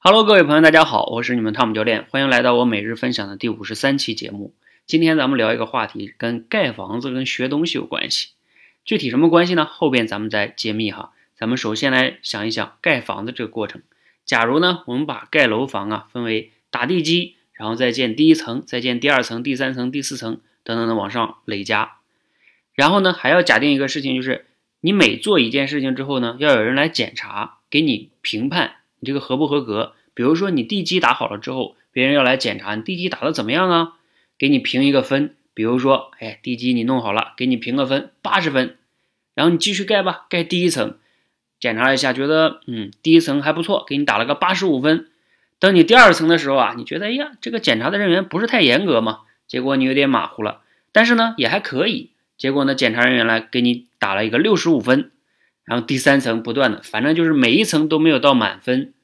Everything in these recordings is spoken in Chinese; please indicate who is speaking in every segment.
Speaker 1: Hello，各位朋友，大家好，我是你们汤姆教练，欢迎来到我每日分享的第五十三期节目。今天咱们聊一个话题，跟盖房子跟学东西有关系。具体什么关系呢？后边咱们再揭秘哈。咱们首先来想一想盖房子这个过程。假如呢，我们把盖楼房啊分为打地基，然后再建第一层，再建第二层、第三层、第四层等等的往上累加。然后呢，还要假定一个事情，就是你每做一件事情之后呢，要有人来检查，给你评判你这个合不合格。比如说你地基打好了之后，别人要来检查你地基打的怎么样啊，给你评一个分。比如说，哎，地基你弄好了，给你评个分，八十分。然后你继续盖吧，盖第一层，检查一下，觉得嗯，第一层还不错，给你打了个八十五分。等你第二层的时候啊，你觉得哎呀，这个检查的人员不是太严格嘛，结果你有点马虎了，但是呢也还可以。结果呢，检查人员来给你打了一个六十五分，然后第三层不断的，反正就是每一层都没有到满分，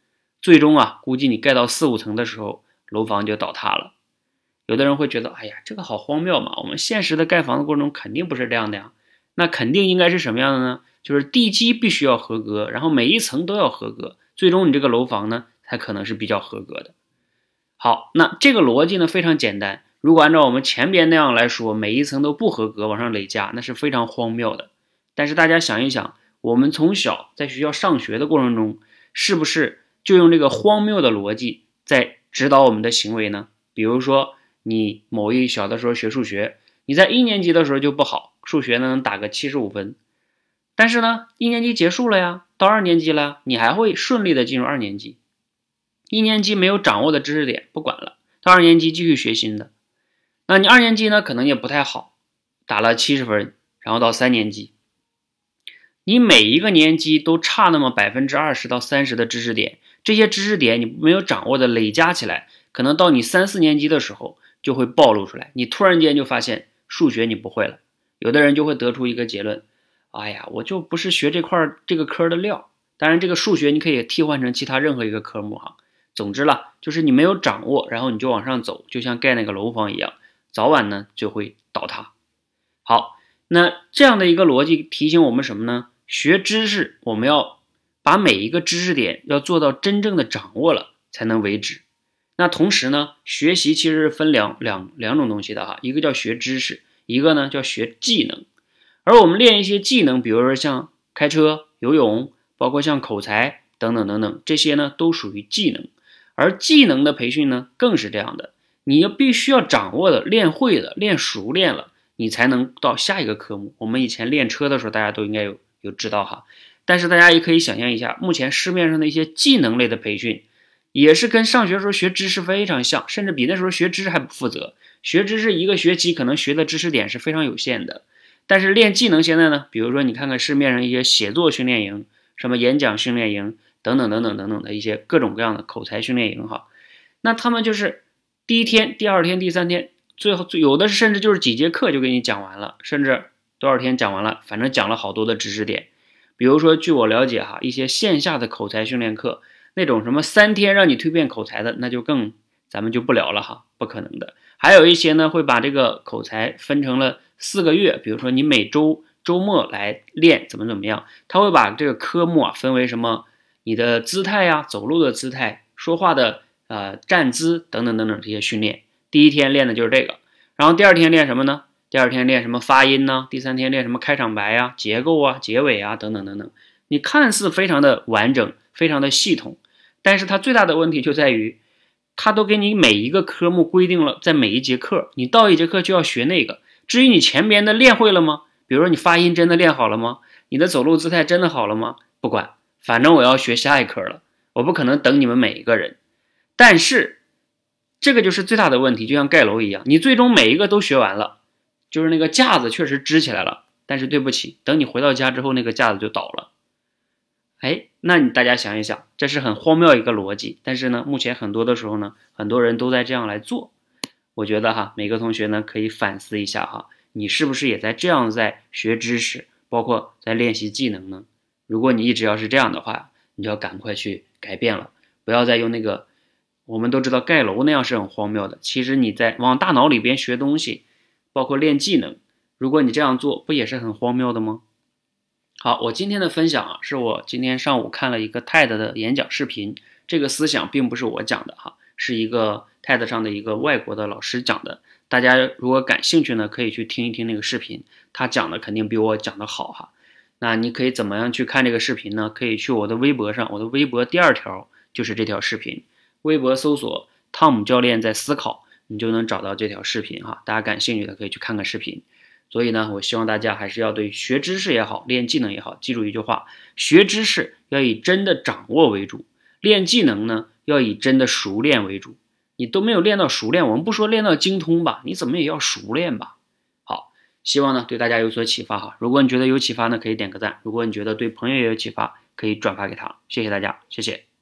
Speaker 1: 最终啊，估计你盖到四五层的时候，楼房就倒塌了。有的人会觉得，哎呀，这个好荒谬嘛！我们现实的盖房子过程中肯定不是这样的呀，那肯定应该是什么样的呢？就是地基必须要合格，然后每一层都要合格，最终你这个楼房呢，才可能是比较合格的。好，那这个逻辑呢非常简单。如果按照我们前边那样来说，每一层都不合格，往上累加，那是非常荒谬的。但是大家想一想，我们从小在学校上学的过程中，是不是就用这个荒谬的逻辑在指导我们的行为呢？比如说，你某一小的时候学数学，你在一年级的时候就不好，数学呢能打个七十五分，但是呢，一年级结束了呀，到二年级了，你还会顺利的进入二年级。一年级没有掌握的知识点不管了，到二年级继续学新的。那你二年级呢，可能也不太好，打了七十分，然后到三年级，你每一个年级都差那么百分之二十到三十的知识点，这些知识点你没有掌握的累加起来，可能到你三四年级的时候就会暴露出来，你突然间就发现数学你不会了，有的人就会得出一个结论，哎呀，我就不是学这块这个科的料。当然，这个数学你可以替换成其他任何一个科目哈。总之了，就是你没有掌握，然后你就往上走，就像盖那个楼房一样。早晚呢就会倒塌。好，那这样的一个逻辑提醒我们什么呢？学知识，我们要把每一个知识点要做到真正的掌握了才能为止。那同时呢，学习其实是分两两两种东西的哈，一个叫学知识，一个呢叫学技能。而我们练一些技能，比如说像开车、游泳，包括像口才等等等等，这些呢都属于技能。而技能的培训呢，更是这样的。你要必须要掌握的、练会的、练熟练了，你才能到下一个科目。我们以前练车的时候，大家都应该有就知道哈。但是大家也可以想象一下，目前市面上的一些技能类的培训，也是跟上学时候学知识非常像，甚至比那时候学知识还不负责。学知识一个学期可能学的知识点是非常有限的，但是练技能现在呢，比如说你看看市面上一些写作训练营、什么演讲训练营等等等等等等的一些各种各样的口才训练营哈，那他们就是。第一天、第二天、第三天，最后有的甚至就是几节课就给你讲完了，甚至多少天讲完了，反正讲了好多的知识点。比如说，据我了解哈，一些线下的口才训练课，那种什么三天让你蜕变口才的，那就更咱们就不聊了哈，不可能的。还有一些呢，会把这个口才分成了四个月，比如说你每周周末来练怎么怎么样，他会把这个科目啊分为什么，你的姿态呀，走路的姿态，说话的。呃，站姿等等等等这些训练，第一天练的就是这个，然后第二天练什么呢？第二天练什么发音呢？第三天练什么开场白啊、结构啊、结尾啊等等等等。你看似非常的完整，非常的系统，但是它最大的问题就在于，它都给你每一个科目规定了，在每一节课，你到一节课就要学那个。至于你前边的练会了吗？比如说你发音真的练好了吗？你的走路姿态真的好了吗？不管，反正我要学下一科了，我不可能等你们每一个人。但是，这个就是最大的问题，就像盖楼一样，你最终每一个都学完了，就是那个架子确实支起来了，但是对不起，等你回到家之后，那个架子就倒了。哎，那你大家想一想，这是很荒谬一个逻辑。但是呢，目前很多的时候呢，很多人都在这样来做。我觉得哈，每个同学呢可以反思一下哈，你是不是也在这样在学知识，包括在练习技能呢？如果你一直要是这样的话，你就要赶快去改变了，不要再用那个。我们都知道盖楼那样是很荒谬的。其实你在往大脑里边学东西，包括练技能，如果你这样做，不也是很荒谬的吗？好，我今天的分享啊，是我今天上午看了一个 TED 的演讲视频，这个思想并不是我讲的哈，是一个 TED 上的一个外国的老师讲的。大家如果感兴趣呢，可以去听一听那个视频，他讲的肯定比我讲的好哈。那你可以怎么样去看这个视频呢？可以去我的微博上，我的微博第二条就是这条视频，微博搜索“汤姆教练在思考”，你就能找到这条视频哈。大家感兴趣的可以去看看视频。所以呢，我希望大家还是要对学知识也好，练技能也好，记住一句话：学知识要以真的掌握为主，练技能呢要以真的熟练为主。你都没有练到熟练，我们不说练到精通吧，你怎么也要熟练吧？好，希望呢对大家有所启发哈。如果你觉得有启发呢，可以点个赞；如果你觉得对朋友也有启发，可以转发给他。谢谢大家，谢谢。